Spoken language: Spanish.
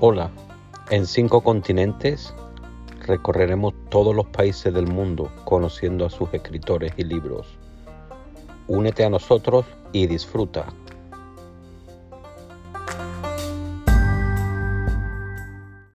Hola, en cinco continentes recorreremos todos los países del mundo conociendo a sus escritores y libros. Únete a nosotros y disfruta